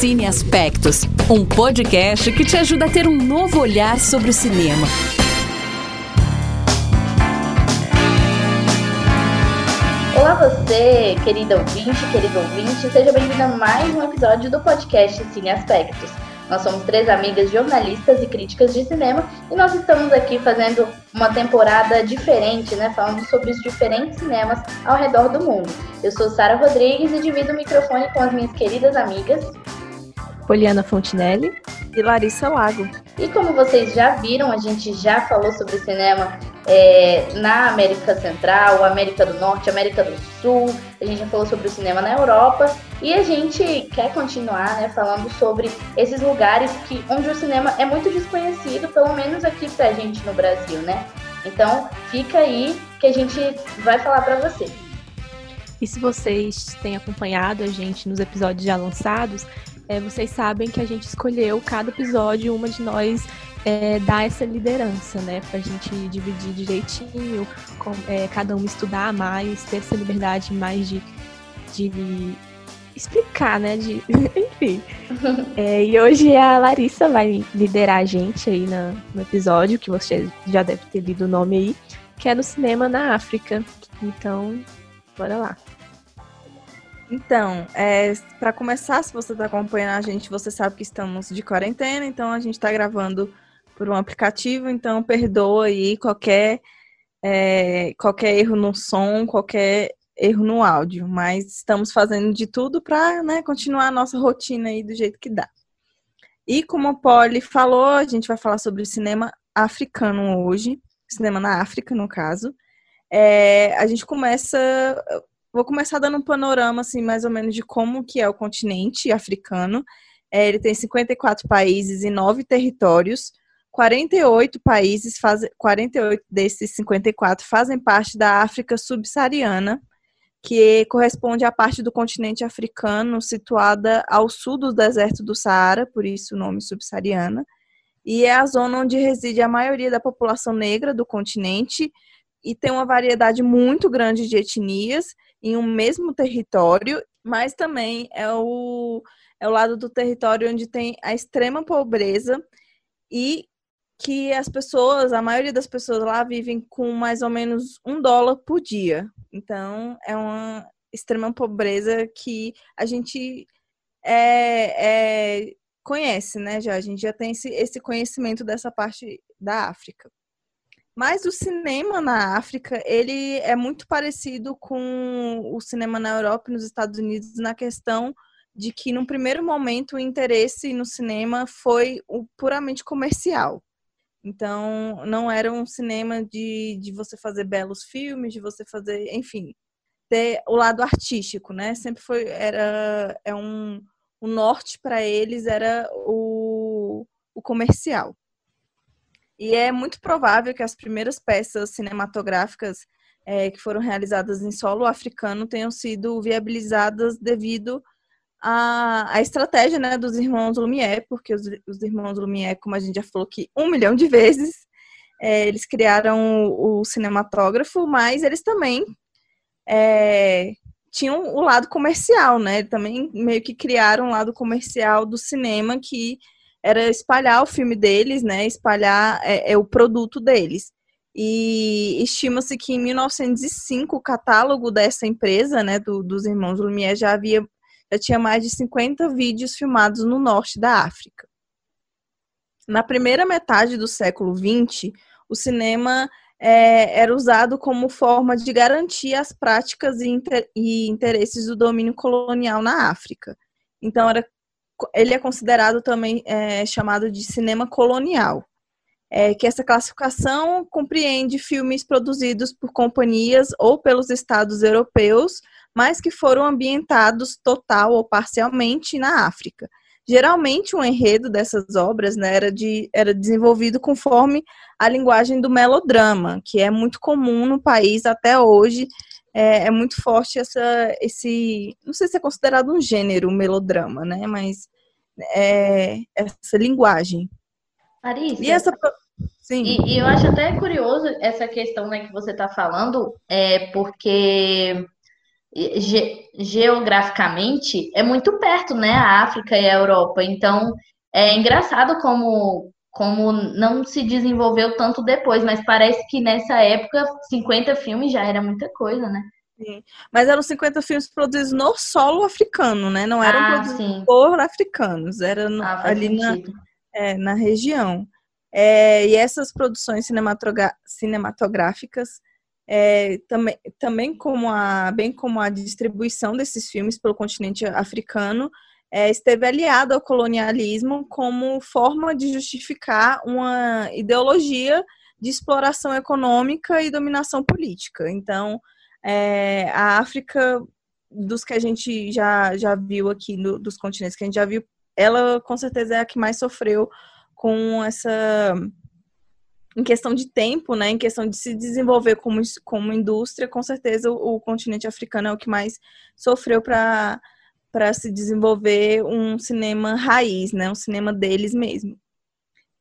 Cine Aspectos, um podcast que te ajuda a ter um novo olhar sobre o cinema. Olá você, querido ouvinte, querido ouvinte, seja bem-vindo a mais um episódio do podcast Cine Aspectos. Nós somos três amigas jornalistas e críticas de cinema e nós estamos aqui fazendo uma temporada diferente, né? Falando sobre os diferentes cinemas ao redor do mundo. Eu sou Sara Rodrigues e divido o microfone com as minhas queridas amigas Poliana Fontinelli e Larissa Lago. E como vocês já viram, a gente já falou sobre cinema é, na América Central, América do Norte, América do Sul, a gente já falou sobre o cinema na Europa e a gente quer continuar né, falando sobre esses lugares que, onde o cinema é muito desconhecido, pelo menos aqui pra gente no Brasil, né? Então fica aí que a gente vai falar para você. E se vocês têm acompanhado a gente nos episódios já lançados, é, vocês sabem que a gente escolheu cada episódio, uma de nós é, dar essa liderança, né? Pra gente dividir direitinho, com, é, cada um estudar mais, ter essa liberdade mais de, de explicar, né? De, enfim. É, e hoje a Larissa vai liderar a gente aí na, no episódio, que você já deve ter lido o nome aí, que é no cinema na África. Então, bora lá. Então, é, para começar, se você está acompanhando a gente, você sabe que estamos de quarentena, então a gente está gravando por um aplicativo, então perdoa aí qualquer, é, qualquer erro no som, qualquer erro no áudio, mas estamos fazendo de tudo para né, continuar a nossa rotina aí do jeito que dá. E como a Polly falou, a gente vai falar sobre o cinema africano hoje, cinema na África, no caso. É, a gente começa Vou começar dando um panorama, assim, mais ou menos de como que é o continente africano. É, ele tem 54 países e 9 territórios. 48 países, faz, 48 desses 54 fazem parte da África subsaariana, que corresponde à parte do continente africano situada ao sul do deserto do Saara, por isso o nome subsaariana, e é a zona onde reside a maioria da população negra do continente e tem uma variedade muito grande de etnias em um mesmo território, mas também é o, é o lado do território onde tem a extrema pobreza e que as pessoas, a maioria das pessoas lá vivem com mais ou menos um dólar por dia. Então, é uma extrema pobreza que a gente é, é, conhece, né? Já a gente já tem esse, esse conhecimento dessa parte da África. Mas o cinema na África, ele é muito parecido com o cinema na Europa e nos Estados Unidos na questão de que, num primeiro momento, o interesse no cinema foi o puramente comercial. Então, não era um cinema de, de você fazer belos filmes, de você fazer, enfim, ter o lado artístico, né? Sempre foi, era, é um, o norte para eles era o, o comercial. E é muito provável que as primeiras peças cinematográficas é, que foram realizadas em solo africano tenham sido viabilizadas devido à, à estratégia né, dos irmãos Lumière, porque os, os, irmãos Lumière, como a gente já falou aqui um milhão de vezes, é, eles criaram o, o, cinematógrafo, mas eles também é, tinham o lado comercial, né? Também meio que criaram o lado comercial do cinema que era espalhar o filme deles, né? Espalhar é, é o produto deles. E estima-se que em 1905 o catálogo dessa empresa, né, do, dos irmãos Lumière, já havia já tinha mais de 50 vídeos filmados no norte da África. Na primeira metade do século XX, o cinema é, era usado como forma de garantir as práticas e, inter, e interesses do domínio colonial na África. Então, era ele é considerado também é, chamado de cinema colonial, é, que essa classificação compreende filmes produzidos por companhias ou pelos estados europeus, mas que foram ambientados total ou parcialmente na África. Geralmente, o enredo dessas obras né, era, de, era desenvolvido conforme a linguagem do melodrama, que é muito comum no país até hoje. É, é muito forte essa, esse, não sei se é considerado um gênero, melodrama, né? Mas é, essa linguagem. Larissa, e essa Sim. E, e, eu acho até curioso essa questão né, que você está falando, é porque ge geograficamente é muito perto, né? A África e a Europa. Então é engraçado como como não se desenvolveu tanto depois, mas parece que nessa época 50 filmes já era muita coisa, né? Sim. Mas eram 50 filmes produzidos no solo africano, né? Não eram Ah, produzidos sim. por africanos, era no- Ah, ali na, é, na região. É, e essas produções cinematográficas, é, também, também como a, bem como a distribuição desses filmes pelo continente africano, é, esteve aliado ao colonialismo como forma de justificar uma ideologia de exploração econômica e dominação política. Então, é, a África, dos que a gente já, já viu aqui, no- dos continentes que a gente já viu, ela com certeza é a que mais sofreu com essa. Em questão de tempo, né? Em questão de se desenvolver como, como indústria, com certeza o, o continente africano é o que mais sofreu para para se desenvolver um cinema raiz, né? Um cinema deles mesmo.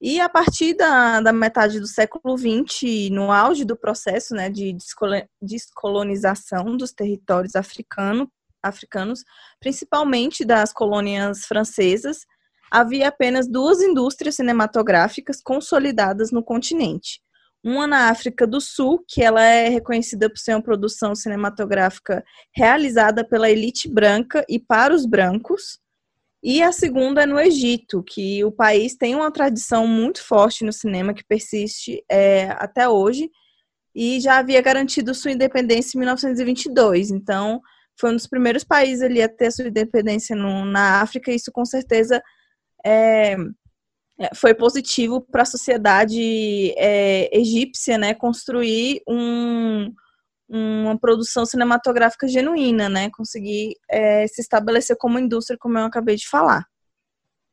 E a partir da, da metade do século XX, no auge do processo né, de descolo- descolonização dos territórios africano, africanos, principalmente das colônias francesas, havia apenas duas indústrias cinematográficas consolidadas no continente. Uma na África do Sul, que ela é reconhecida por ser uma produção cinematográfica realizada pela elite branca e para os brancos, e a segunda é no Egito, que o país tem uma tradição muito forte no cinema que persiste é, até hoje e já havia garantido sua independência em 1922. Então, foi um dos primeiros países ali a ter sua independência no, na África. E isso, com certeza, é, foi positivo para a sociedade é, egípcia, né, construir um, uma produção cinematográfica genuína, né? Conseguir é, se estabelecer como indústria, como eu acabei de falar.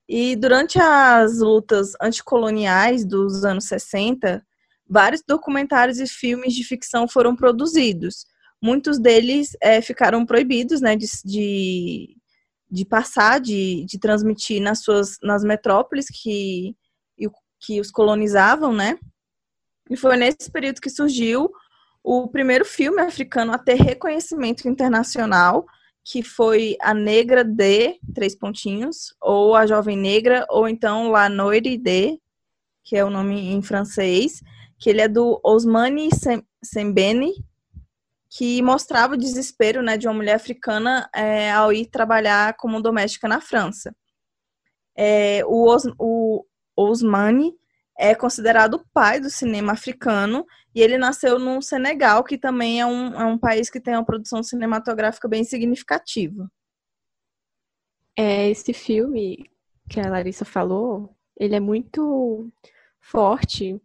E durante as lutas anticoloniais dos anos 60, vários documentários e filmes de ficção foram produzidos. Muitos deles é, ficaram proibidos, né, de, de, de passar, de, de transmitir nas suas nas metrópoles que, que os colonizavam, né? E foi nesse período que surgiu o primeiro filme africano a ter reconhecimento internacional, que foi A Negra de três pontinhos, ou A Jovem Negra, ou então La Noire de, que é o nome em francês, que ele é do Osmani Sembene, que mostrava o desespero né, de uma mulher africana é, ao ir trabalhar como doméstica na França. É, o, Os, o Osmani é considerado o pai do cinema africano e ele nasceu no Senegal, que também é um, é um país que tem uma produção cinematográfica bem significativa. É, esse filme que a Larissa falou, ele é muito forte,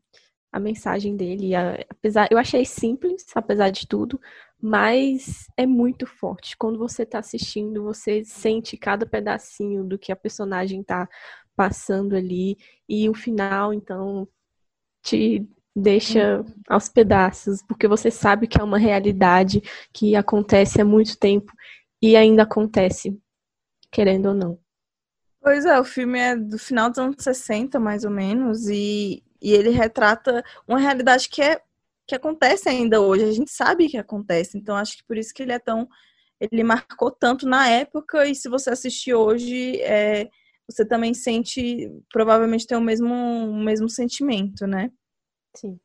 a mensagem dele, apesar, eu achei simples, apesar de tudo, mas é muito forte. Quando você está assistindo, você sente cada pedacinho do que a personagem está passando ali e o final, então, te deixa aos pedaços, porque você sabe que é uma realidade que acontece há muito tempo e ainda acontece, querendo ou não. Pois é, o filme é do final dos anos 60, mais ou menos, e, e ele retrata uma realidade que é que acontece ainda hoje, a gente sabe que acontece, então acho que por isso que ele é tão ele marcou tanto na época e se você assistir hoje, é, você também sente, provavelmente tem o mesmo, o mesmo sentimento, né? Sim.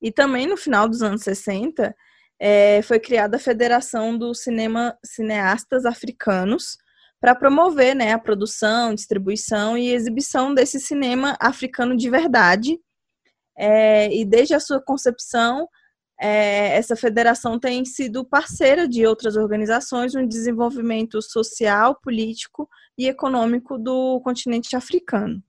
E também no final dos anos 60, é, foi criada a Federação do Cinema Cineastas Africanos para promover né, a produção, distribuição e exibição desse cinema africano de verdade. É, e desde a sua concepção, é, essa federação tem sido parceira de outras organizações no desenvolvimento social, político e econômico do continente africano.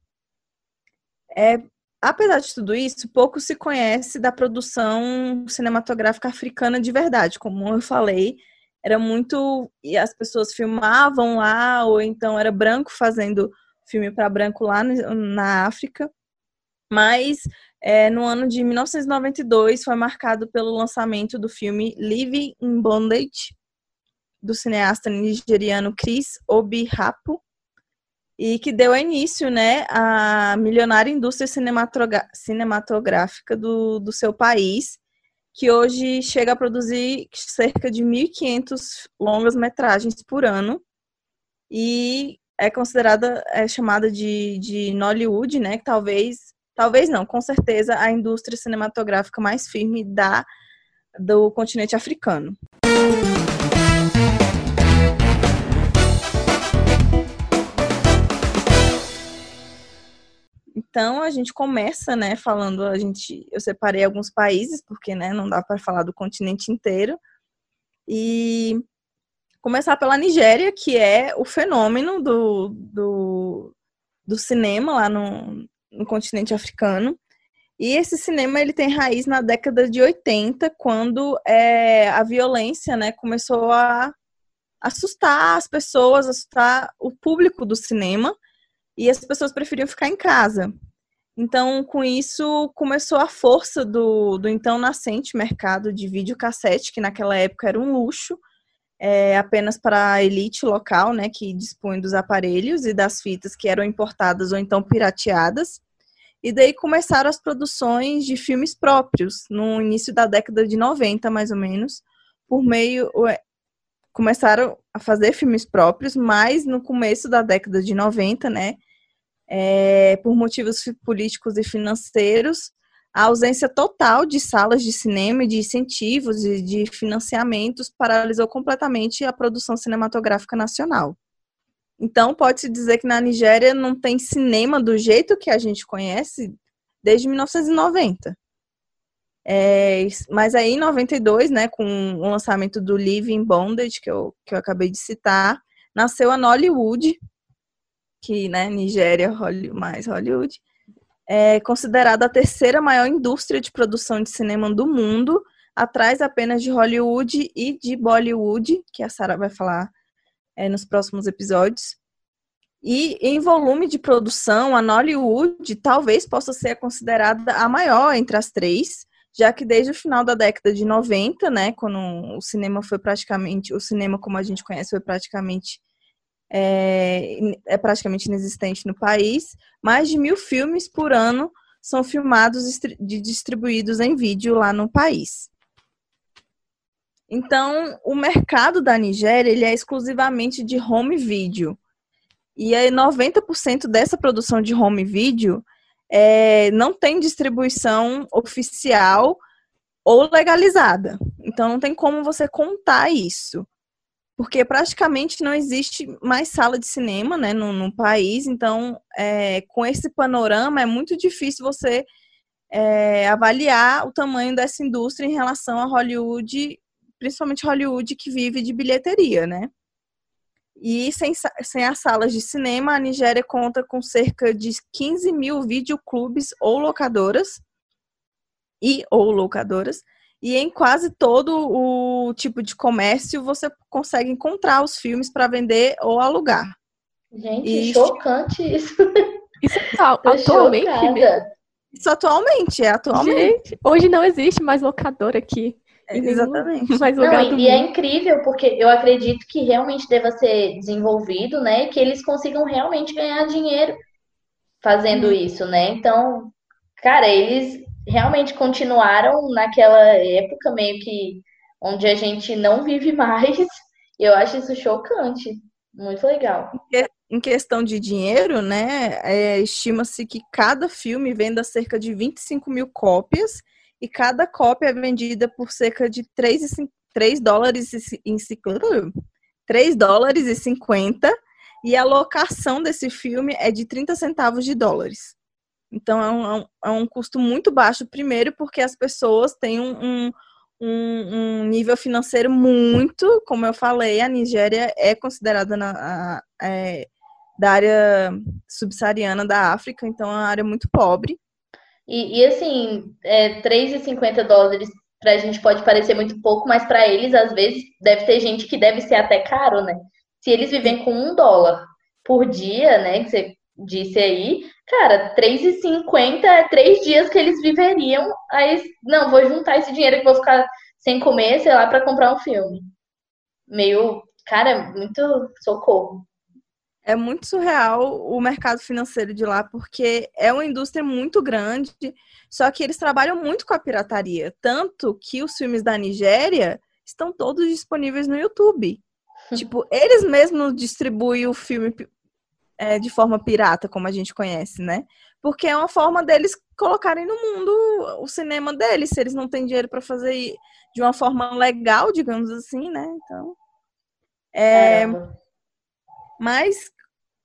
É, apesar de tudo isso, pouco se conhece da produção cinematográfica africana de verdade. Como eu falei, era muito. E as pessoas filmavam lá, ou então era branco fazendo filme para branco lá na África. Mas é, no ano de 1992 foi marcado pelo lançamento do filme Living in Bondage, do cineasta nigeriano Chris Obihapo, e que deu início né, à milionária indústria cinematográfica do, do seu país, que hoje chega a produzir cerca de 1.500 longas metragens por ano e é considerada, é chamada de, de Nollywood, né? Que talvez, talvez não, com certeza a indústria cinematográfica mais firme da do continente africano. Então a gente começa, né, falando, a gente, eu separei alguns países porque, né, não dá para falar do continente inteiro. E começar pela Nigéria, que é o fenômeno do, do, do cinema lá no, no continente africano. E esse cinema ele tem raiz na década de 80, quando é, a violência né, começou a assustar as pessoas, assustar o público do cinema, e as pessoas preferiam ficar em casa. Então, com isso, começou a força do, do então nascente mercado de videocassete, que naquela época era um luxo, é, apenas para a elite local, né, que dispõe dos aparelhos e das fitas que eram importadas ou então pirateadas. E daí começaram as produções de filmes próprios, no início da década de 90, mais ou menos, por meio. Começaram a fazer filmes próprios, mas no começo da década de 90, né? É, por motivos políticos e financeiros, a ausência total de salas de cinema de incentivos e de financiamentos paralisou completamente a produção cinematográfica nacional. Então, pode-se dizer que na Nigéria não tem cinema do jeito que a gente conhece desde 1990. É, mas aí, em 92, né, com o lançamento do Living Bondage, que eu, que eu acabei de citar, nasceu a Nollywood, que, né, Nigéria mais Hollywood, é considerada a terceira maior indústria de produção de cinema do mundo, atrás apenas de Hollywood e de Bollywood, que a Sarah vai falar é, nos próximos episódios. E em volume de produção, a Nollywood talvez possa ser considerada a maior entre as três, já que desde o final da década de 90, né, quando o cinema foi praticamente, o cinema como a gente conhece foi praticamente é, é praticamente inexistente no país, mais de mil filmes por ano são filmados e distribuídos em vídeo lá no país. Então, o mercado da Nigéria ele é exclusivamente de home video. E aí 90% dessa produção de home video é, não tem distribuição oficial ou legalizada. Então não tem como você contar isso. Porque praticamente não existe mais sala de cinema né, no, no país. Então, é, com esse panorama, é muito difícil você é, avaliar o tamanho dessa indústria em relação a Hollywood principalmente Hollywood, que vive de bilheteria, né? E sem, sem as salas de cinema, a Nigéria conta com cerca de 15 mil videoclubes ou locadoras, e ou locadoras, e em quase todo o tipo de comércio você consegue encontrar os filmes para vender ou alugar. Gente, e... chocante isso. Isso é atualmente Isso atualmente, é atualmente. Gente, hoje não existe mais locadora aqui. Exatamente. Mais lugar Não, e, e é incrível porque eu acredito que realmente deva ser desenvolvido, né? Que eles consigam realmente ganhar dinheiro fazendo hum. isso, né? Então, cara, eles realmente continuaram naquela época meio que onde a gente não vive mais. Eu acho isso chocante. Muito legal. Em questão de dinheiro, né? É, Estima-se que cada filme venda cerca de 25 mil cópias e cada cópia é vendida por cerca de 3, 3 dólares e 3 dólares e 50 e a locação desse filme é de 30 centavos de dólares. Então é um, é um é custo muito baixo, primeiro porque as pessoas têm um, um, um, nível financeiro muito, como eu falei, a Nigéria é considerada na, a, é, da área subsaariana da África, então é uma área muito pobre. E, e assim, é, 3,50 dólares para a gente pode parecer muito pouco, mas para eles, às vezes, deve ter gente que deve ser até caro, né? Se eles vivem com um dólar por dia, né, que você disse aí, cara, 3,50 é três dias que eles viveriam. Aí, não, vou juntar esse dinheiro que vou ficar sem comer, sei lá, para comprar um filme. Meio, cara, muito socorro. é muito surreal o mercado financeiro de lá, porque é uma indústria muito grande, só que eles trabalham muito com a pirataria. Tanto que os filmes da Nigéria estão todos disponíveis no YouTube. tipo, eles mesmos distribuem o filme é, de forma pirata, como a gente conhece, né? Porque é uma forma deles colocarem no mundo o cinema deles, se eles não têm dinheiro para fazer de uma forma legal, digamos assim, né? Então. É, mas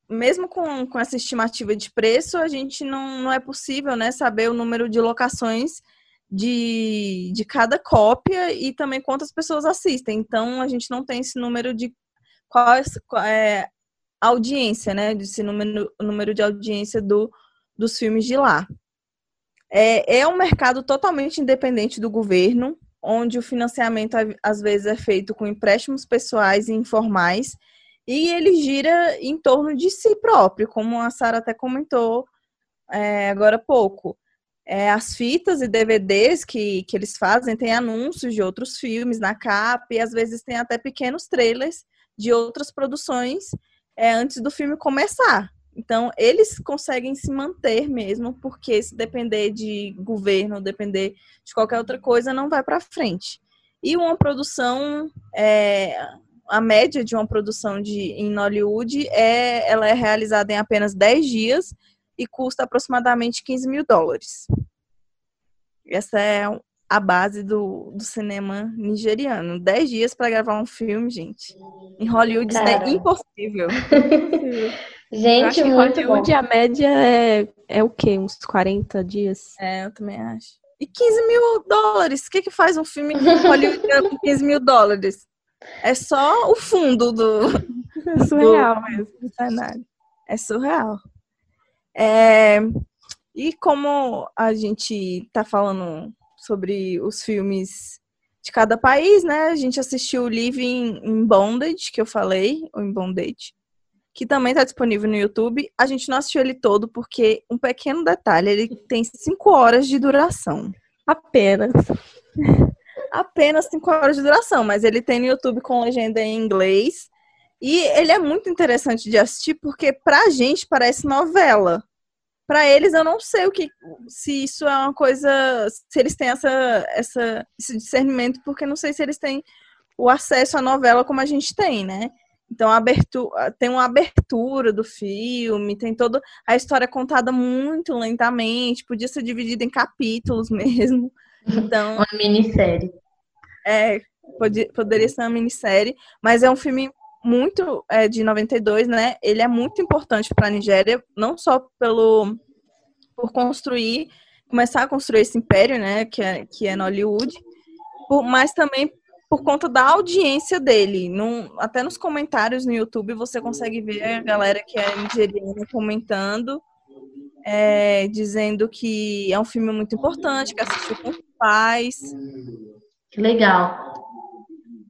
mesmo com, com essa estimativa de preço, a gente não, não é possível né, saber o número de locações de, de cada cópia e também quantas pessoas assistem. Então, a gente não tem esse número de qual é, audiência, né? Esse número, número de audiência do, dos filmes de lá. É, é um mercado totalmente independente do governo, onde o financiamento às vezes é feito com empréstimos pessoais e informais e ele gira em torno de si próprio, como a Sara até comentou é, agora há pouco. É, as fitas e DVDs que, que eles fazem têm anúncios de outros filmes na capa e às vezes tem até pequenos trailers de outras produções é, antes do filme começar. Então, eles conseguem se manter mesmo, porque se depender de governo, depender de qualquer outra coisa, não vai para frente. E uma produção é, a média de uma produção de, em Hollywood é, ela é realizada em apenas 10 dias e custa aproximadamente 15 mil dólares. Essa é a base do, do cinema nigeriano. 10 dias para gravar um filme, gente. Em Hollywood isso é impossível. gente, em Hollywood bom. a média é, é o quê? Uns 40 dias? É, eu também acho. E 15 mil dólares? O que, que faz um filme em Hollywood com 15 mil dólares? É só o fundo do. É surreal do, mesmo. Do cenário. É surreal. É, e como a gente tá falando sobre os filmes de cada país, né? A gente assistiu o Living in Bondage, que eu falei, ou em Bondage, que também está disponível no YouTube. A gente não assistiu ele todo porque, um pequeno detalhe, ele tem cinco horas de duração. Apenas apenas 5 horas de duração, mas ele tem no YouTube com legenda em inglês. E ele é muito interessante de assistir porque pra gente parece novela. Para eles eu não sei o que se isso é uma coisa, se eles têm essa, essa esse discernimento, porque não sei se eles têm o acesso à novela como a gente tem, né? Então abertura, tem uma abertura do filme, tem toda a história contada muito lentamente, podia ser dividida em capítulos mesmo. Então, uma minissérie. É, pode, poderia ser uma minissérie, mas é um filme muito é, de 92, né? Ele é muito importante para a Nigéria, não só pelo por construir, começar a construir esse império, né? Que é, que é Hollywood, por, mas também por conta da audiência dele. Num, até nos comentários no YouTube você consegue ver a galera que é nigeriana comentando, é, dizendo que é um filme muito importante, que assistiu com pais. Legal.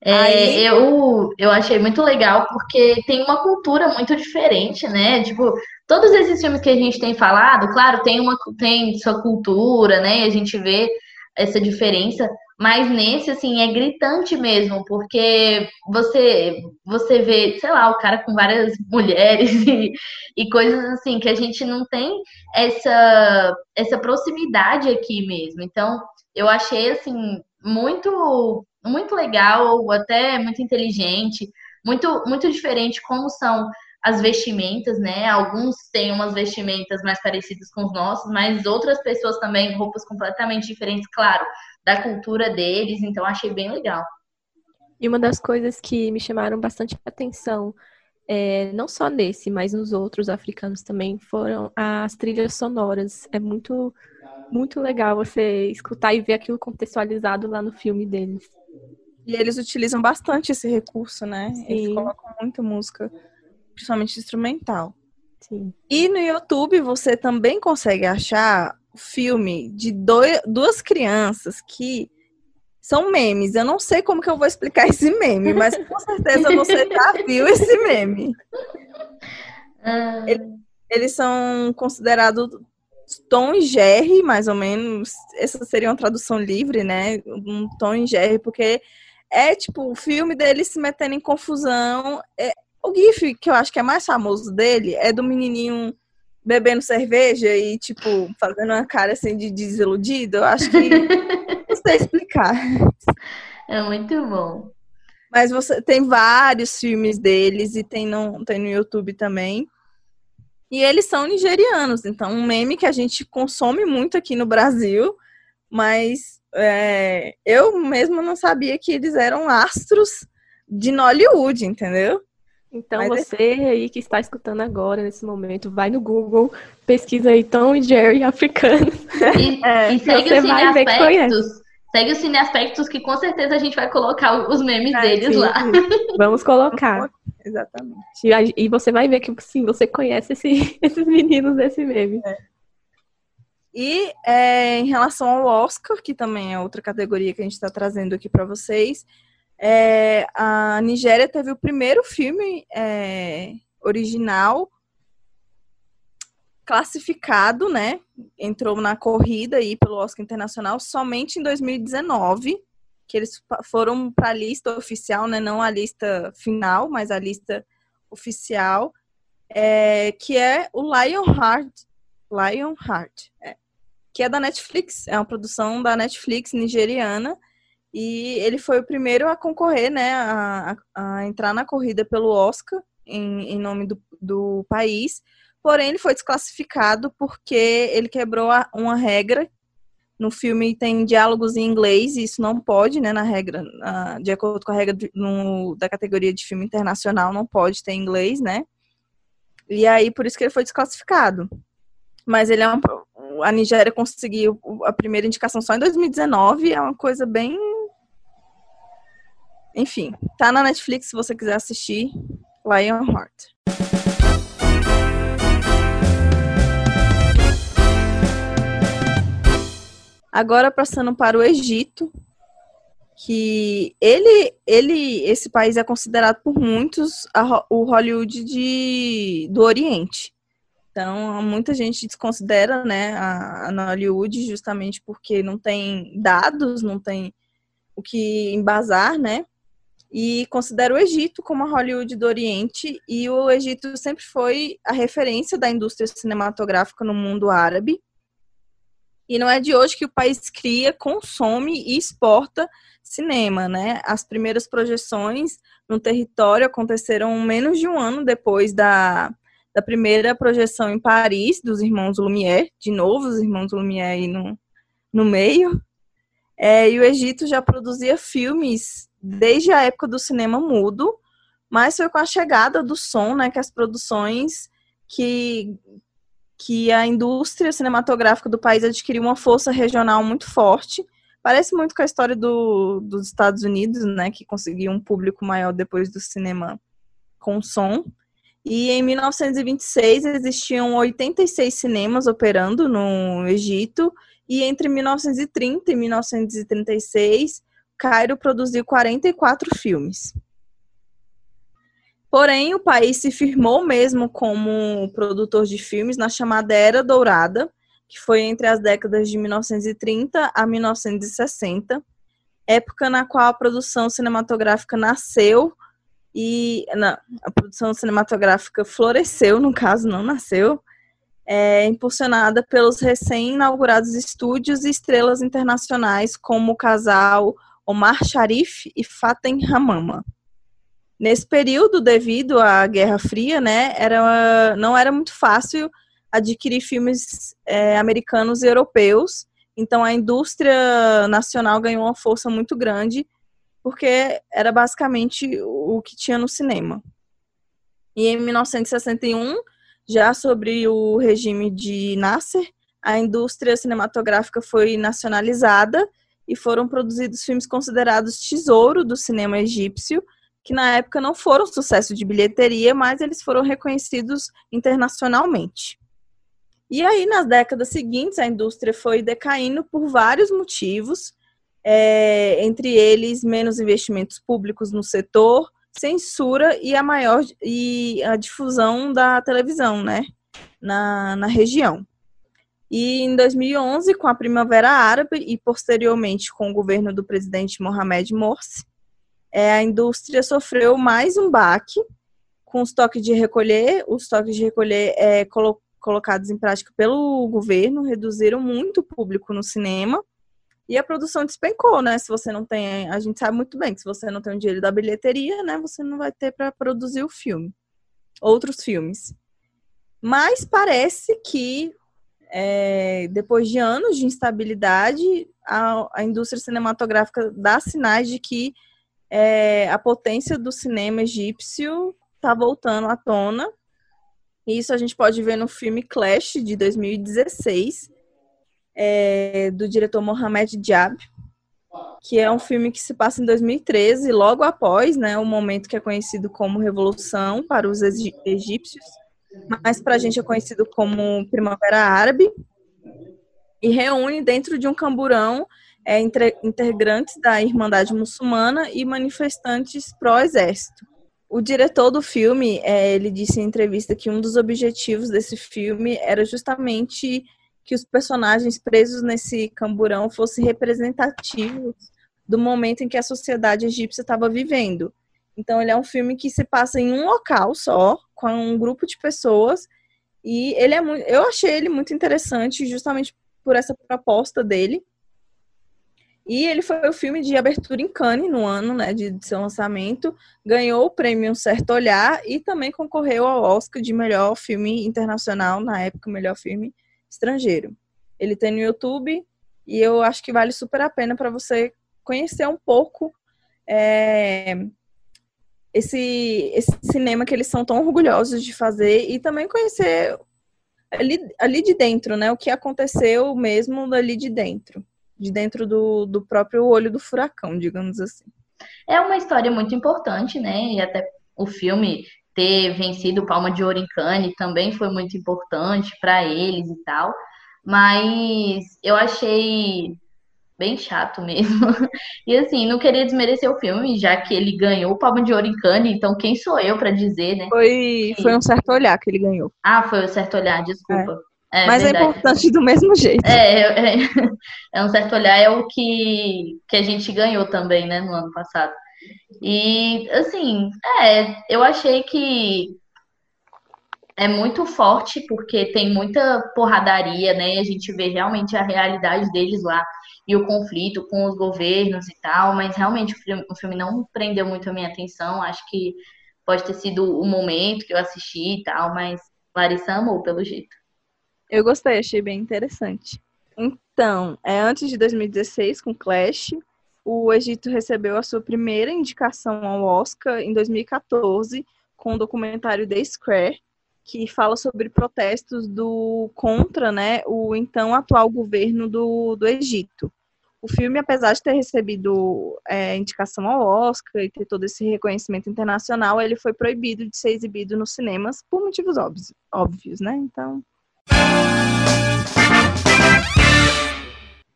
É, Aí... eu, eu achei muito legal porque tem uma cultura muito diferente, né? Tipo, todos esses filmes que a gente tem falado, claro, tem uma tem sua cultura, né? E a gente vê essa diferença, mas nesse assim é gritante mesmo, porque você você vê, sei lá, o cara com várias mulheres e, e coisas assim que a gente não tem essa essa proximidade aqui mesmo. Então, eu achei assim muito muito legal, até muito inteligente, muito muito diferente como são as vestimentas, né? Alguns têm umas vestimentas mais parecidas com os nossos, mas outras pessoas também roupas completamente diferentes, claro, da cultura deles, então achei bem legal. E uma das coisas que me chamaram bastante atenção, é, não só nesse, mas nos outros africanos também, foram as trilhas sonoras. É muito muito legal você escutar e ver aquilo contextualizado lá no filme deles. E eles utilizam bastante esse recurso, né? Sim. Eles colocam muita música, principalmente instrumental. Sim. E no YouTube você também consegue achar o filme de dois, duas crianças que são memes. Eu não sei como que eu vou explicar esse meme, mas com certeza você já viu esse meme. Ah. Eles são considerados Tom e Jerry, mais ou menos. Essa seria uma tradução livre, né? Um Tom e Jerry, porque é tipo o filme deles se metendo em confusão. É, O GIF que eu acho que é mais famoso dele é do menininho bebendo cerveja e, tipo, fazendo uma cara assim de desiludido. Eu acho que não sei explicar. É muito bom. Mas você tem vários filmes deles e tem no, tem no YouTube também. E eles são nigerianos, então um meme que a gente consome muito aqui no Brasil, mas é, eu mesmo não sabia que eles eram astros de Nollywood, entendeu? Então Mas você é... aí que está escutando agora, nesse momento, vai no Google, pesquisa aí Tom e Jerry africanos. E, é, e segue os cineaspectos. Segue os cineaspectos que com certeza a gente vai colocar os memes é, deles sim, lá. Sim. Vamos colocar. Exatamente. E, e, você vai ver que sim, você conhece esse, esses meninos desse meme. É. E é, em relação ao Oscar, que também é outra categoria que a gente está trazendo aqui para vocês, é, a Nigéria teve o primeiro filme é, original classificado, né? Entrou na corrida aí pelo Oscar Internacional somente em 2019, que eles foram para a lista oficial, né? Não a lista final, mas a lista oficial, é, que é o Lionheart, Lionheart, é, que é da Netflix, é uma produção da Netflix nigeriana e ele foi o primeiro a concorrer, né, a, a entrar na corrida pelo Oscar em, em nome do, do país. Porém, ele foi desclassificado porque ele quebrou uma regra. No filme tem diálogos em inglês, e isso não pode, né, na regra, de acordo com a regra no, da categoria de filme internacional, não pode ter inglês, né? E aí, por isso que ele foi desclassificado. Mas ele é um, a Nigéria conseguiu a primeira indicação só em 2019, é uma coisa bem enfim, tá na Netflix se você quiser assistir. Lionheart. Agora passando para o Egito, que ele, ele, esse país é considerado por muitos a, o Hollywood de, do Oriente. Então, muita gente desconsidera, né, a, a Hollywood justamente porque não tem dados, não tem o que embasar, né? e considera o Egito como a Hollywood do Oriente e o Egito sempre foi a referência da indústria cinematográfica no mundo árabe. E não é de hoje que o país cria, consome e exporta cinema, né? As primeiras projeções no território aconteceram menos de um ano depois da, da primeira projeção em Paris dos irmãos Lumière, de novo os irmãos Lumière aí no, no meio. É, e o Egito já produzia filmes desde a época do cinema mudo, mas foi com a chegada do som, né, que as produções que que a indústria cinematográfica do país adquiriu uma força regional muito forte. Parece muito com a história do, dos Estados Unidos, né, que conseguiu um público maior depois do cinema com som. E em 1926 existiam 86 cinemas operando no Egito, e entre 1930 e 1936 Cairo produziu 44 filmes. Porém, o país se firmou mesmo como produtor de filmes na chamada Era Dourada, que foi entre as décadas de 1930 a 1960, época na qual a produção cinematográfica nasceu e não, a produção cinematográfica floresceu, no caso não nasceu, é, impulsionada pelos recém-inaugurados estúdios e estrelas internacionais como o casal Omar Sharif e Fatem Hamama. Nesse período, devido à Guerra Fria, né, era, não era muito fácil adquirir filmes é, americanos e europeus, então a indústria nacional ganhou uma força muito grande, porque era basicamente o que tinha no cinema. E em 1961, já sobre o regime de Nasser, a indústria cinematográfica foi nacionalizada e foram produzidos filmes considerados tesouro do cinema egípcio, que na época não foram sucesso de bilheteria, mas eles foram reconhecidos internacionalmente. E aí, nas décadas seguintes, a indústria foi decaindo por vários motivos, é, entre eles menos investimentos públicos no setor, censura e a maior e a difusão da televisão, né, na, na região. E em 2011, com a Primavera Árabe e posteriormente com o governo do presidente Mohamed Morsi, é, a indústria sofreu mais um baque com os toques de recolher, os toques de recolher é, colo colocados em prática pelo governo reduziram muito o público no cinema e a produção despencou, né? Se você não tem, a gente sabe muito bem que se você não tem o dinheiro da bilheteria, né, você não vai ter para produzir o filme, outros filmes. Mas parece que é, depois de anos de instabilidade, a, a, indústria cinematográfica dá sinais de que é, a potência do cinema egípcio está voltando à tona. Isso a gente pode ver no filme Clash de 2016, é, do diretor Mohamed Diab, que é um filme que se passa em 2013, logo após né, o momento que é conhecido como Revolução para os egípcios, mas para a gente é conhecido como Primavera Árabe, e reúne dentro de um camburão é, integrantes da Irmandade Muçulmana e manifestantes pró-exército. O diretor do filme, é, ele disse em entrevista que um dos objetivos desse filme era justamente que os personagens presos nesse camburão fossem representativos do momento em que a sociedade egípcia estava vivendo. Então, ele é um filme que se passa em um local só, com um grupo de pessoas, e ele é muito, eu achei ele muito interessante, justamente por essa proposta dele. E ele foi o filme de abertura em Cannes no ano né, de, seu lançamento, ganhou o prêmio Um Certo Olhar e também concorreu ao Oscar de melhor filme internacional, na época, melhor filme estrangeiro. Ele tem no YouTube e eu acho que vale super a pena para você conhecer um pouco é, esse, esse cinema que eles são tão orgulhosos de fazer e também conhecer ali, ali de dentro, né? O que aconteceu mesmo ali de dentro. De dentro do, do próprio olho do furacão, digamos assim. É uma história muito importante, né? E até o filme ter vencido Palma de Ouro em Cannes também foi muito importante para eles e tal. Mas eu achei bem chato mesmo. E assim, não queria desmerecer o filme, já que ele ganhou o Palma de Ouro em Cannes, então quem sou eu para dizer, né? Foi, foi um certo olhar que ele ganhou. Ah, foi um certo olhar, desculpa. É. É, Mas é verdade. é importante do mesmo jeito. É, é, é, um certo olhar, é o que, que a gente ganhou também, né, no ano passado. E, assim, é, eu achei que é muito forte, porque tem muita porradaria, né? A gente vê realmente a realidade deles lá e o conflito com os governos e tal, mas realmente o filme, o filme não prendeu muito a minha atenção. Acho que pode ter sido o momento que eu assisti e tal, mas Larissa amou pelo jeito. Eu gostei, achei bem interessante. Então, é antes de 2016, com Clash, o Egito recebeu a sua primeira indicação ao Oscar em 2014 com o documentário The Square, que fala sobre protestos do contra né, o então atual governo do, do Egito. O filme, apesar de ter recebido é, indicação ao Oscar e ter todo esse reconhecimento internacional, ele foi proibido de ser exibido nos cinemas por motivos óbvios, óbvios né? Então.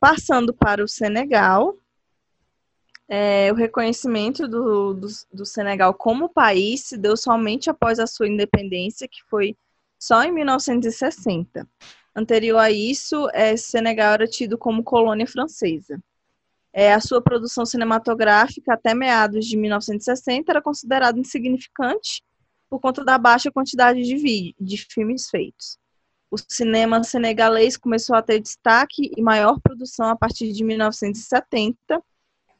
Passando para o Senegal, é, o reconhecimento do, do, do, Senegal como país se deu somente após a sua independência, que foi só em 1960. Anterior a isso, é, Senegal era tido como colônia francesa. É, a sua produção cinematográfica até meados de 1960 era considerada insignificante por conta da baixa quantidade de, de filmes feitos. O cinema senegalês começou a ter destaque e maior produção a partir de 1970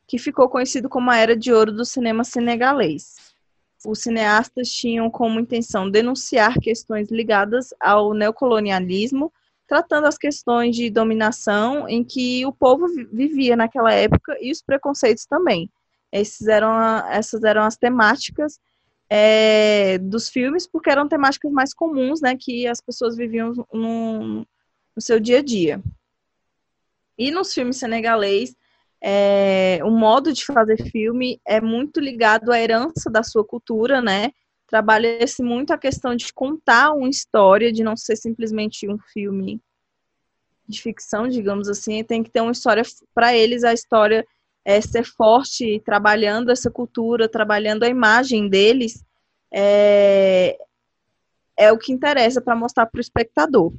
que ficou conhecido como a Era de Ouro do cinema senegalês. Os cineastas tinham como intenção denunciar questões ligadas ao neocolonialismo, tratando as questões de dominação em que o povo vivia naquela época e os preconceitos também. Eram essas eram as temáticas é, dos filmes, porque eram temáticas mais comuns, né, que as pessoas viviam no, no seu dia a dia. E nos filmes senegalês, é, o modo de fazer filme é muito ligado à herança da sua cultura, né? Trabalha-se muito a questão de contar uma história, de não ser simplesmente um filme de ficção, digamos assim, tem que ter uma história para eles, a história é ser forte, trabalhando essa cultura, trabalhando a imagem deles, é, é o que interessa para mostrar para o espectador.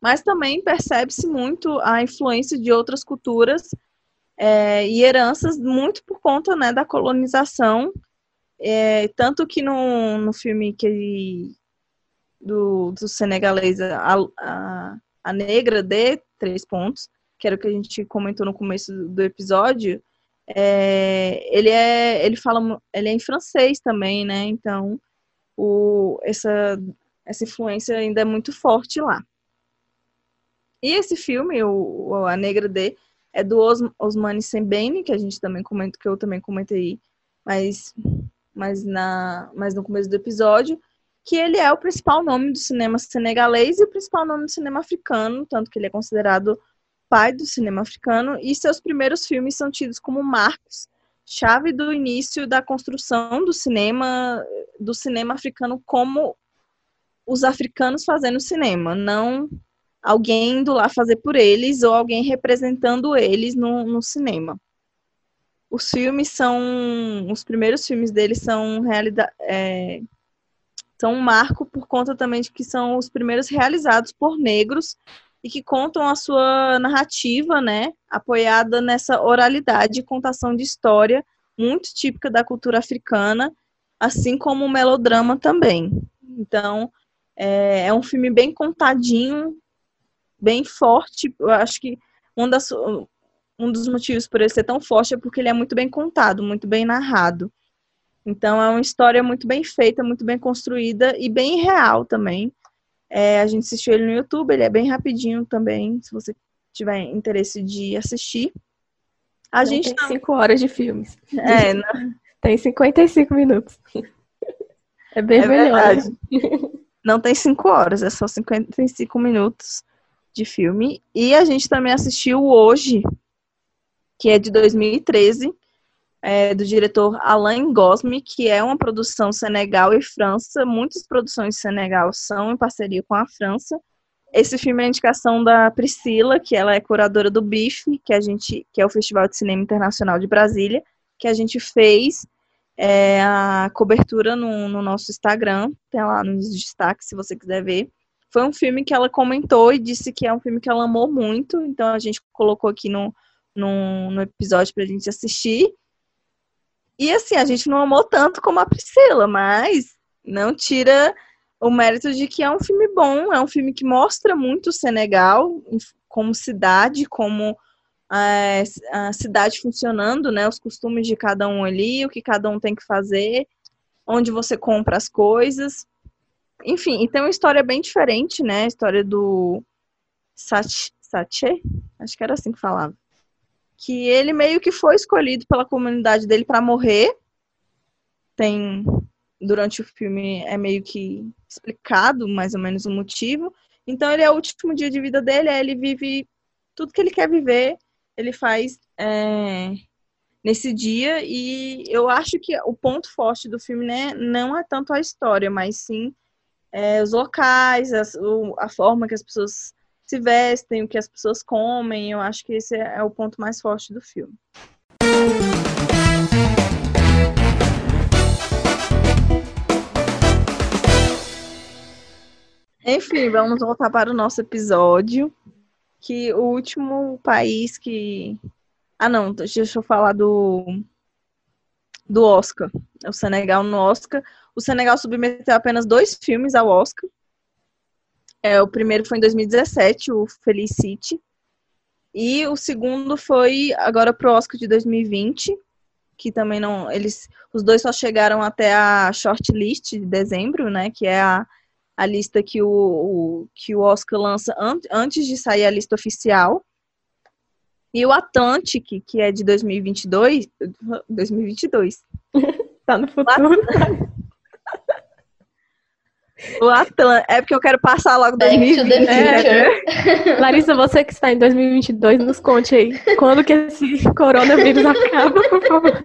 Mas também percebe-se muito a influência de outras culturas é, e heranças, muito por conta né, da colonização É, tanto que no, no filme que do, do senegalês, a, a, a Negra de Três Pontos, que era o que a gente comentou no começo do episódio, é, ele é ele fala ele é em francês também, né? Então o, essa essa influência ainda é muito forte lá. E esse filme, o, A Negra D, é do Os, Osmani Sembene, que a gente também comenta, que eu também comentei, mas, mas, na, mas no começo do episódio, que ele é o principal nome do cinema senegalês e o principal nome do cinema africano, tanto que ele é considerado pai do cinema africano, e seus primeiros filmes são tidos como marcos chave do início da construção do cinema do cinema africano como os africanos fazendo cinema, não alguém indo lá fazer por eles ou alguém representando eles no, no cinema. Os filmes são. Os primeiros filmes deles são realidade. É, são um marco por conta também de que são os primeiros realizados por negros e que contam a sua narrativa, né, apoiada nessa oralidade e contação de história muito típica da cultura africana, assim como o melodrama também. Então, é, é um filme bem contadinho, bem forte. Eu acho que um, das, um dos motivos por ele ser tão forte é porque ele é muito bem contado, muito bem narrado. Então é uma história muito bem feita, muito bem construída e bem real também. É, a gente assistiu ele no YouTube, ele é bem rapidinho também, se você tiver interesse de assistir. A não gente tem cinco horas de filmes. É, não... tem 55 minutos. É bem é melhor. Não tem cinco horas, é só 55 minutos de filme. E a gente também assistiu hoje, que é de 2013, é, do diretor Alain Gosme, que é uma produção Senegal e França. Muitas produções Senegal são em parceria com a França. Esse filme é a indicação da Priscila, que ela é curadora do BIF, que a gente, que é o Festival de Cinema Internacional de Brasília, que a gente fez é, a cobertura no, no nosso Instagram, tem lá nos destaques, se você quiser ver. Foi um filme que ela comentou e disse que é um filme que ela amou muito, então a gente colocou aqui no, no, no episódio pra gente assistir. E assim, a gente não amou tanto como a Priscila, mas não tira o mérito de que é um filme bom, é um filme que mostra muito o Senegal como cidade, como a, a cidade funcionando, né? Os costumes de cada um ali, o que cada um tem que fazer, onde você compra as coisas. Enfim, e tem uma história bem diferente, né? A história do Sach Sache, acho que era assim que falava. Que ele meio que foi escolhido pela comunidade dele para morrer. Tem durante o filme é meio que explicado mais ou menos o motivo. Então ele é o último dia de vida dele, ele vive tudo que ele quer viver, ele faz é, nesse dia e eu acho que o ponto forte do filme né, não é tanto a história, mas sim é, os locais, a, a forma que as pessoas se vestem, o que as pessoas comem. Eu acho que esse é, o ponto mais forte do filme. Enfim, vamos voltar para o nosso episódio. Que o último país que. Ah, não, deixa eu falar do. Do Oscar. O Senegal no Oscar. O Senegal submeteu apenas dois filmes ao Oscar. É, o primeiro foi em 2017, o Felicity. E o segundo foi agora pro Oscar de 2020, que também não. Eles. Os dois só chegaram até a shortlist de dezembro, né? Que é a, a lista que o, o que o Oscar lança an, antes de sair a lista oficial. E o Atlantic, que é de 2022. 2022. tá no futuro. O Atlan... É porque eu quero passar logo 2020. É. Larissa, você que está em 2022, nos conte aí. Quando que esse coronavírus acaba, por favor?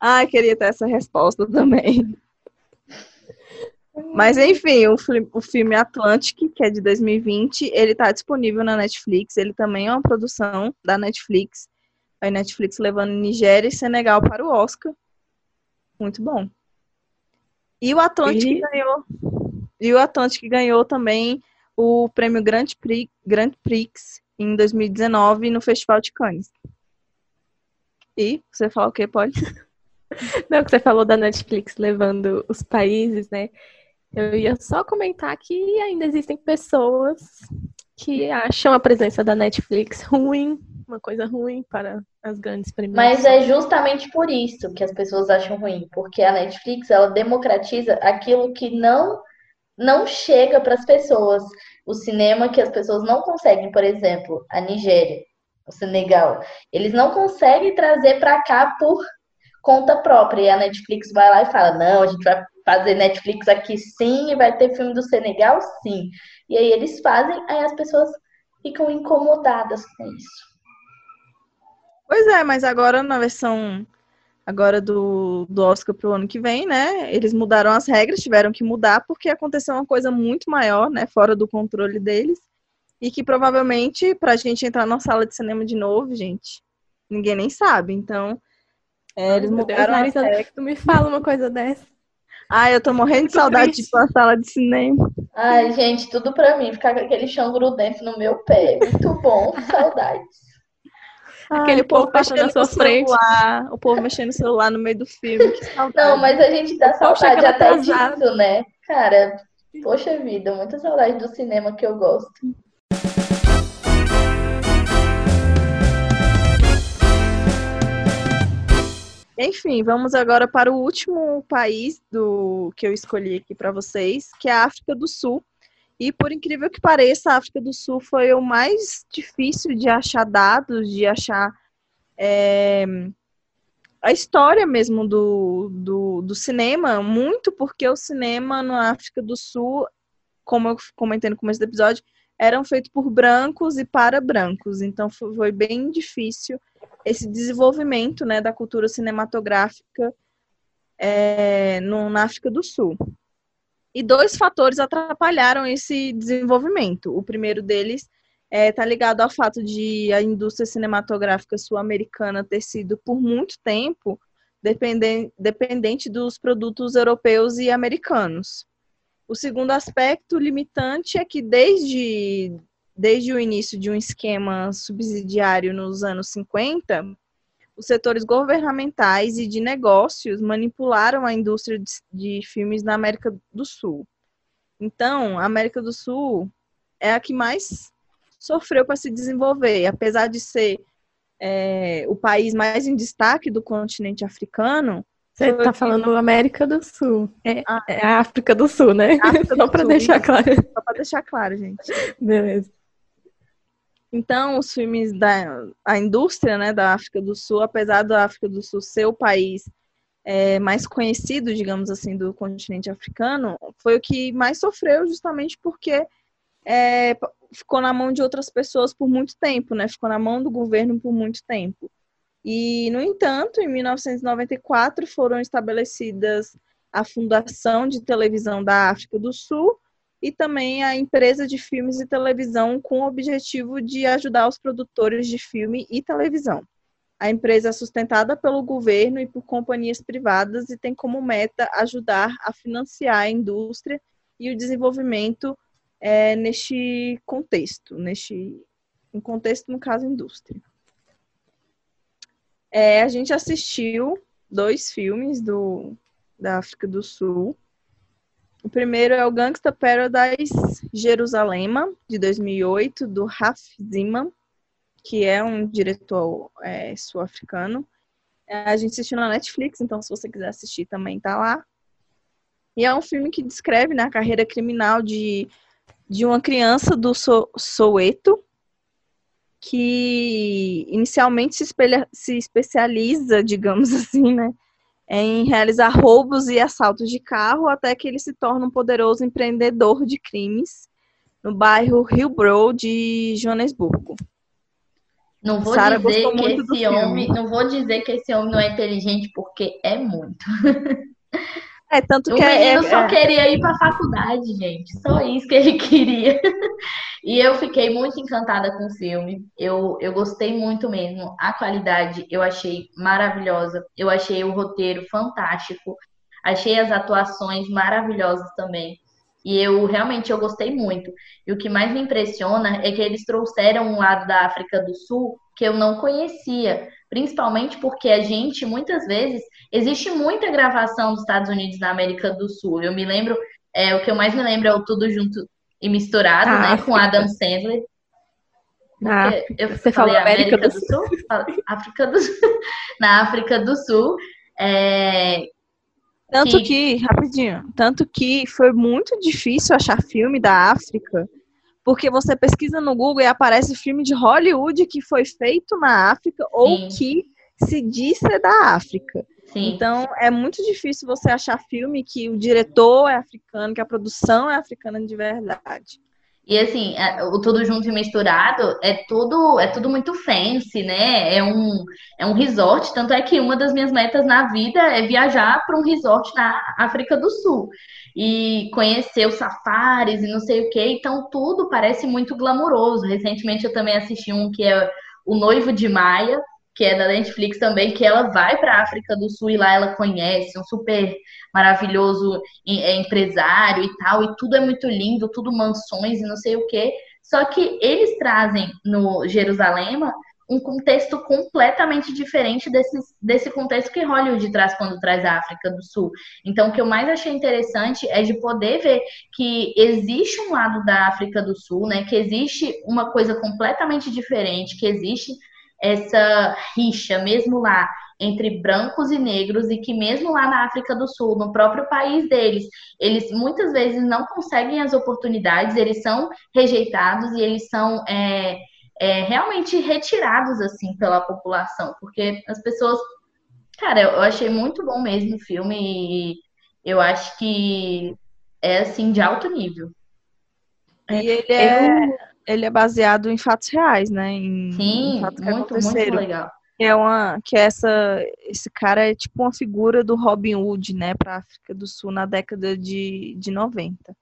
Ai, queria ter essa resposta também. Mas enfim, o, o filme Atlantic, que é de 2020, ele está disponível na Netflix. Ele também é uma produção da Netflix. A Netflix levando Nigéria e Senegal para o Oscar. Muito bom. E o Atlantic e... ganhou. E o Atlantic ganhou também o prêmio Grand Prix, Grand Prix em 2019 no Festival de Cannes. E você fala o que, pode? Não, que você falou da Netflix levando os países, né? Eu ia só comentar que ainda existem pessoas que acham a presença da Netflix ruim, uma coisa ruim para as grandes premiações. Mas é justamente por isso que as pessoas acham ruim, porque a Netflix ela democratiza aquilo que não não chega para as pessoas. O cinema que as pessoas não conseguem, por exemplo, a Nigéria, o Senegal, eles não conseguem trazer para cá por conta própria. E a Netflix vai lá e fala: não, a gente vai fazer Netflix aqui sim, e vai ter filme do Senegal sim. E aí eles fazem, aí as pessoas ficam incomodadas com isso. Pois é, mas agora na versão agora do, do Oscar pro ano que vem, né? Eles mudaram as regras, tiveram que mudar porque aconteceu uma coisa muito maior, né? Fora do controle deles. E que provavelmente, pra gente entrar na sala de cinema de novo, gente, ninguém nem sabe. Então, é, eles mudaram Marisa, regras. Tu me fala uma coisa dessa. Ai, eu tô morrendo de saudade triste. de ir pra sala de cinema. Ai, gente, tudo pra mim. Ficar com aquele chão grudento no meu pé. Muito bom, saudades. Aquele Ai, povo passando na sua frente. Celular, o povo mexendo no celular no meio do filme. Não, mas a gente dá saudade até disso, né? Cara, poxa vida, muita saudade do cinema que eu gosto. Enfim, vamos agora para o último país do que eu escolhi aqui para vocês, que é a África do Sul. E por incrível que pareça, a África do Sul foi o mais difícil de achar dados, de achar é, a história mesmo do, do, do, cinema, muito porque o cinema na África do Sul, como eu comentei no começo do episódio, eram feitos por brancos e para brancos. Então foi bem difícil esse desenvolvimento né, da cultura cinematográfica é, no, na África do Sul. E dois fatores atrapalharam esse desenvolvimento. O primeiro deles está é, tá ligado ao fato de a indústria cinematográfica sul-americana ter sido, por muito tempo, dependente, dependente dos produtos europeus e americanos. O segundo aspecto limitante é que desde, desde o início de um esquema subsidiário nos anos 50, os setores governamentais e de negócios manipularam a indústria de, de filmes na América do Sul. Então, a América do Sul é a que mais sofreu para se desenvolver, apesar de ser é, o país mais em destaque do continente africano. Você está falando América do Sul. É, ah, é a África do Sul, né? Só para deixar claro. Só para deixar claro, gente. Beleza. Então, os filmes da a indústria né, da África do Sul, apesar da África do Sul ser o país é, mais conhecido, digamos assim, do continente africano, foi o que mais sofreu justamente porque é, ficou na mão de outras pessoas por muito tempo, né? Ficou na mão do governo por muito tempo. E, no entanto, em 1994 foram estabelecidas a Fundação de Televisão da África do Sul, e também a empresa de filmes e televisão com o objetivo de ajudar os produtores de filme e televisão. A empresa é sustentada pelo governo e por companhias privadas e tem como meta ajudar a financiar a indústria e o desenvolvimento é, neste contexto, neste um contexto, no caso, indústria. É, a gente assistiu dois filmes do, da África do Sul, o primeiro é o Gangsta Paradise Jerusalema, de 2008, do Raf Ziman, que é um diretor é, sul-africano. A gente assistiu na Netflix, então se você quiser assistir também tá lá. E é um filme que descreve né, a carreira criminal de, de uma criança do so Soweto, que inicialmente se, espelha, se especializa, digamos assim, né, em realizar roubos e assaltos de carro até que ele se torna um poderoso empreendedor de crimes no bairro Hillbrow de Joanesburgo. Não vou Sarah dizer que esse homem, não vou dizer que esse homem não é inteligente porque é muito. É, tanto que o é, menino é, só queria ir para a faculdade, gente. Só isso que ele queria. E eu fiquei muito encantada com o filme. Eu, eu gostei muito mesmo. A qualidade eu achei maravilhosa. Eu achei o roteiro fantástico. Achei as atuações maravilhosas também. E eu realmente eu gostei muito. E o que mais me impressiona é que eles trouxeram um lado da África do Sul que eu não conhecia principalmente porque a gente, muitas vezes, existe muita gravação dos Estados Unidos na América do Sul. Eu me lembro, é, o que eu mais me lembro é o Tudo Junto e Misturado, ah, né, com Adam Sandler. Na eu Você falou América, América do, do, Sul? África do Sul. na África do Sul. É... Tanto que... que, rapidinho, tanto que foi muito difícil achar filme da África porque você pesquisa no Google e aparece filme de Hollywood que foi feito na África Sim. ou que se diz ser da África. Sim. Então é muito difícil você achar filme que o diretor é africano, que a produção é africana de verdade. E assim, é, o tudo junto e misturado é tudo é tudo muito fancy, né? É um é um resort, tanto é que uma das minhas metas na vida é viajar para um resort na África do Sul e conhecer os safaris e não sei o que. Então tudo parece muito glamouroso. Recentemente eu também assisti um que é O Noivo de Maia, que é da Netflix também, que ela vai para a África do Sul e lá ela conhece um super maravilhoso é, empresário e tal, e tudo é muito lindo, tudo mansões e não sei o quê. Só que eles trazem no Jerusalém um contexto completamente diferente desse, desse contexto que Hollywood traz quando traz a África do Sul. Então, o que eu mais achei interessante é de poder ver que existe um lado da África do Sul, né? Que existe uma coisa completamente diferente, que existe essa rixa, mesmo lá, entre brancos e negros, e que mesmo lá na África do Sul, no próprio país deles, eles muitas vezes não conseguem as oportunidades, eles são rejeitados e eles são é, é, realmente retirados assim pela população, porque as pessoas. Cara, eu achei muito bom mesmo o filme e eu acho que é assim de alto nível. E ele é, ele é baseado em fatos reais, né? Em, Sim, em fatos muito, muito legal. Que é uma, que essa, esse cara é tipo uma figura do Robin Hood, né, para África do Sul na década de, de 90.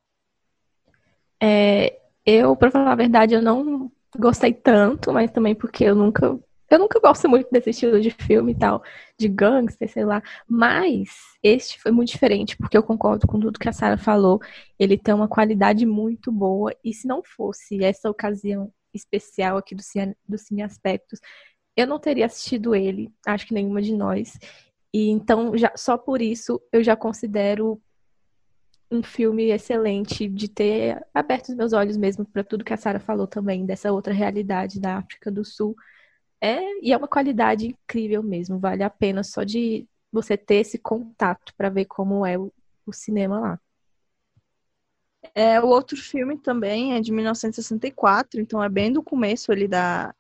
É, eu, para falar a verdade, eu não gostei tanto, mas também porque eu nunca eu nunca gosto muito desse estilo de filme e tal, de gangster, sei lá. Mas este foi muito diferente, porque eu concordo com tudo que a Sarah falou. Ele tem uma qualidade muito boa. E se não fosse essa ocasião especial aqui do Cine, do Cine Aspectos, eu não teria assistido ele, acho que nenhuma de nós. E então, já, só por isso, eu já considero um filme excelente de ter aberto os meus olhos mesmo para tudo que a Sara falou também dessa outra realidade da África do Sul. É, e é uma qualidade incrível mesmo, vale a pena só de você ter esse contato para ver como é o, o, cinema lá. É, o outro filme também é de 1964, então é bem do começo ali da,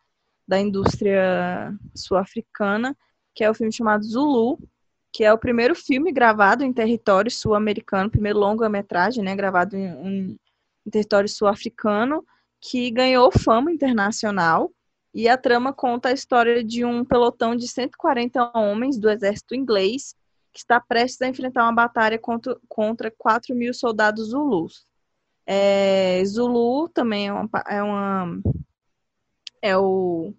da indústria sul-africana, que é o filme chamado Zulu, que é o primeiro filme gravado em território sul-americano, primeiro longa-metragem, né, gravado em, em, território sul-africano, que ganhou fama internacional. E a trama conta a história de um pelotão de 140 homens do exército inglês que está prestes a enfrentar uma batalha contra, contra 4 mil soldados zulus. É, Zulu também é uma, é uma é o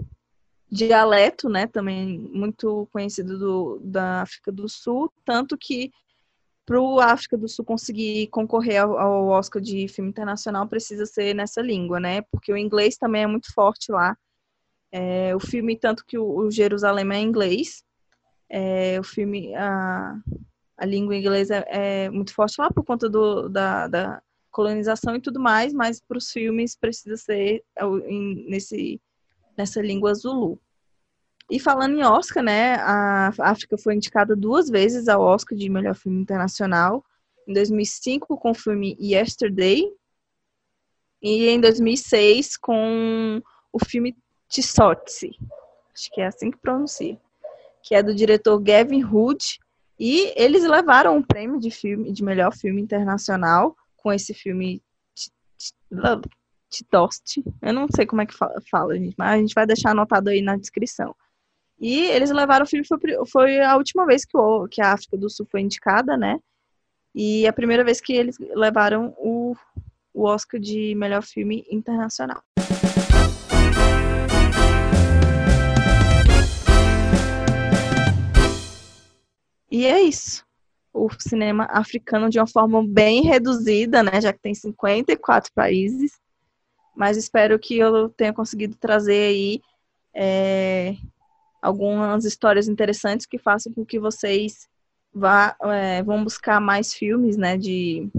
dialeto, né, também muito conhecido do, da África do Sul, tanto que para o África do Sul conseguir concorrer ao, ao, Oscar de filme internacional precisa ser nessa língua, né, porque o inglês também é muito forte lá. É, o filme, tanto que o, o Jerusalém é em inglês, é, o filme, a, a língua inglesa é, é muito forte lá por conta do, da, da colonização e tudo mais, mas para os filmes precisa ser é, nesse nessa língua Zulu. E falando em Oscar, né, a África foi indicada duas vezes ao Oscar de melhor filme internacional, em 2005 com o filme Yesterday. E em 2006 com o filme Tsotsi, acho que é assim que pronuncia, que é do diretor Gavin Hood, e eles levaram o um prêmio de filme de melhor filme internacional com esse filme Titost. Eu não sei como é que fala, fala, gente, mas a gente vai deixar anotado aí na descrição. E eles levaram o filme, foi, foi a última vez que, o, que a África do Sul foi indicada, né? E a primeira vez que eles levaram o, o Oscar de melhor filme internacional. E é isso. O cinema africano de uma forma bem reduzida, né? Já que tem 54 países mas espero que eu tenha conseguido trazer aí é, algumas histórias interessantes que façam com que vocês vá, é, vão buscar mais filmes, né, de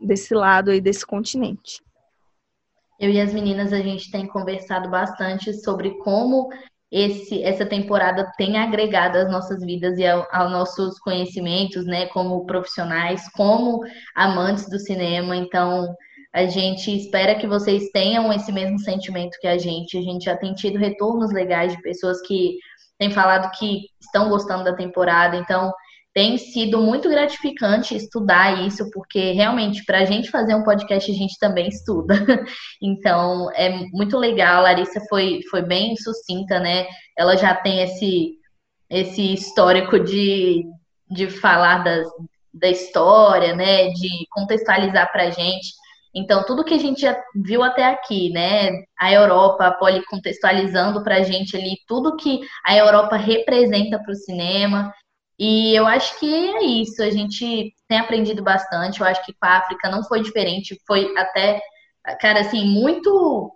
desse lado aí desse continente. Eu e as meninas a gente tem conversado bastante sobre como esse, essa temporada tem agregado às nossas vidas e ao, aos nossos conhecimentos, né, como profissionais, como amantes do cinema. Então, a gente espera que vocês tenham esse mesmo sentimento que a gente. A gente já tem tido retornos legais de pessoas que têm falado que estão gostando da temporada. Então, tem sido muito gratificante estudar isso, porque realmente, para a gente fazer um podcast, a gente também estuda. Então, é muito legal. A Larissa foi, foi bem sucinta, né? Ela já tem esse, esse histórico de, de falar das, da história, né? De contextualizar para a gente. Então, tudo que a gente já viu até aqui, né? A Europa, contextualizando para a gente ali tudo que a Europa representa para o cinema. E eu acho que é isso. A gente tem aprendido bastante. Eu acho que com a África não foi diferente. Foi até, cara, assim, muito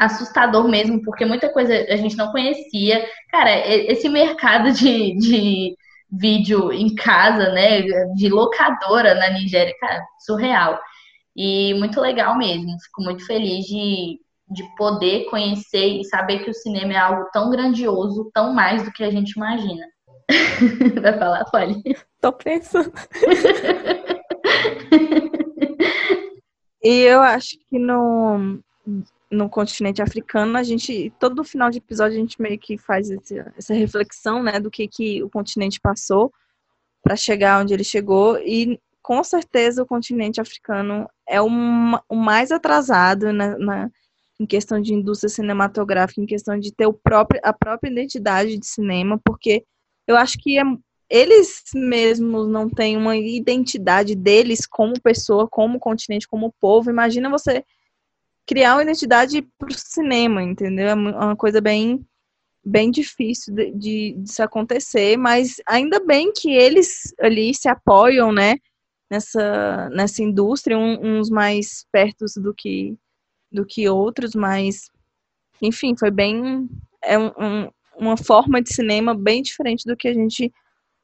assustador mesmo, porque muita coisa a gente não conhecia. Cara, esse mercado de, de vídeo em casa, né? De locadora na Nigéria, cara, surreal. E muito legal mesmo. Fico muito feliz de, de poder conhecer e saber que o cinema é algo tão grandioso, tão mais do que a gente imagina. Vai falar, Polly? Tô pensando. e eu acho que no, no continente africano, a gente, todo final de episódio, a gente meio que faz esse, essa reflexão, né, do que, que o continente passou para chegar onde ele chegou. E com certeza o continente africano é o, mais atrasado na, na, em questão de indústria cinematográfica, em questão de ter o próprio, a própria identidade de cinema, porque eu acho que é, eles mesmos não têm uma identidade deles como pessoa, como continente, como povo. Imagina você criar uma identidade para o cinema, entendeu? É uma coisa bem bem difícil de, de, de se acontecer, mas ainda bem que eles ali se apoiam, né? Nessa, nessa indústria, um, uns mais perto do que, do que outros, mas enfim, foi bem. É um, um, uma forma de cinema bem diferente do que a gente está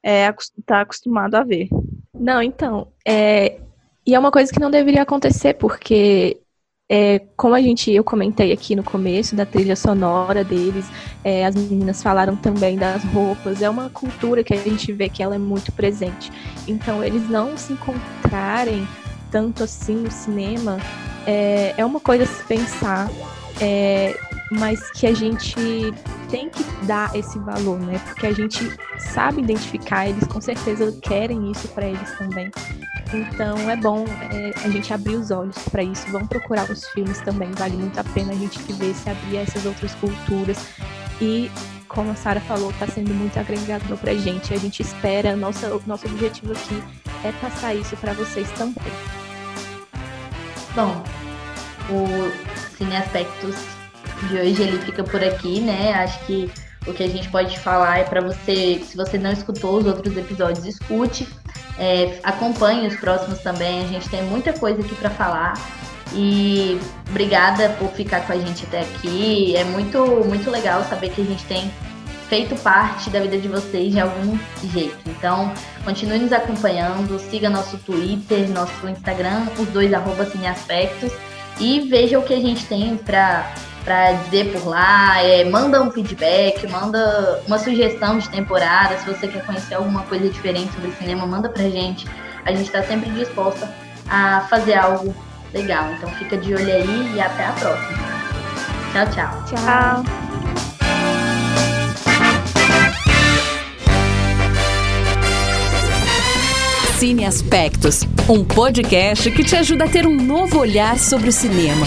é, tá acostumado a ver. Não, então. É, e é uma coisa que não deveria acontecer, porque é, como a gente, eu comentei aqui no começo da trilha sonora deles, é, as meninas falaram também das roupas, é uma cultura que a gente vê que ela é muito presente. Então, eles não se encontrarem tanto assim no cinema é, é uma coisa a se pensar, é, mas que a gente tem que dar esse valor, né? Porque a gente sabe identificar, eles com certeza querem isso para eles também. Então é bom é, a gente abrir os olhos para isso. Vamos procurar os filmes também, vale muito a pena a gente ver se abrir essas outras culturas. E como a Sara falou, está sendo muito agregador para a gente. A gente espera, nossa, nosso objetivo aqui é passar isso para vocês também. Bom, o Cine Aspectos de hoje ele fica por aqui, né? Acho que o que a gente pode falar é para você, se você não escutou os outros episódios, escute é, acompanhe os próximos também, a gente tem muita coisa aqui para falar. E obrigada por ficar com a gente até aqui. É muito, muito legal saber que a gente tem feito parte da vida de vocês de algum jeito. Então, continue nos acompanhando, siga nosso Twitter, nosso Instagram, os dois arroba Cineaspectos, e veja o que a gente tem para para dizer por lá, é, manda um feedback, manda uma sugestão de temporada, se você quer conhecer alguma coisa diferente sobre cinema, manda pra gente. A gente está sempre disposta a fazer algo legal. Então fica de olho aí e até a próxima. Tchau, tchau. Tchau. Cine Aspectos, um podcast que te ajuda a ter um novo olhar sobre o cinema.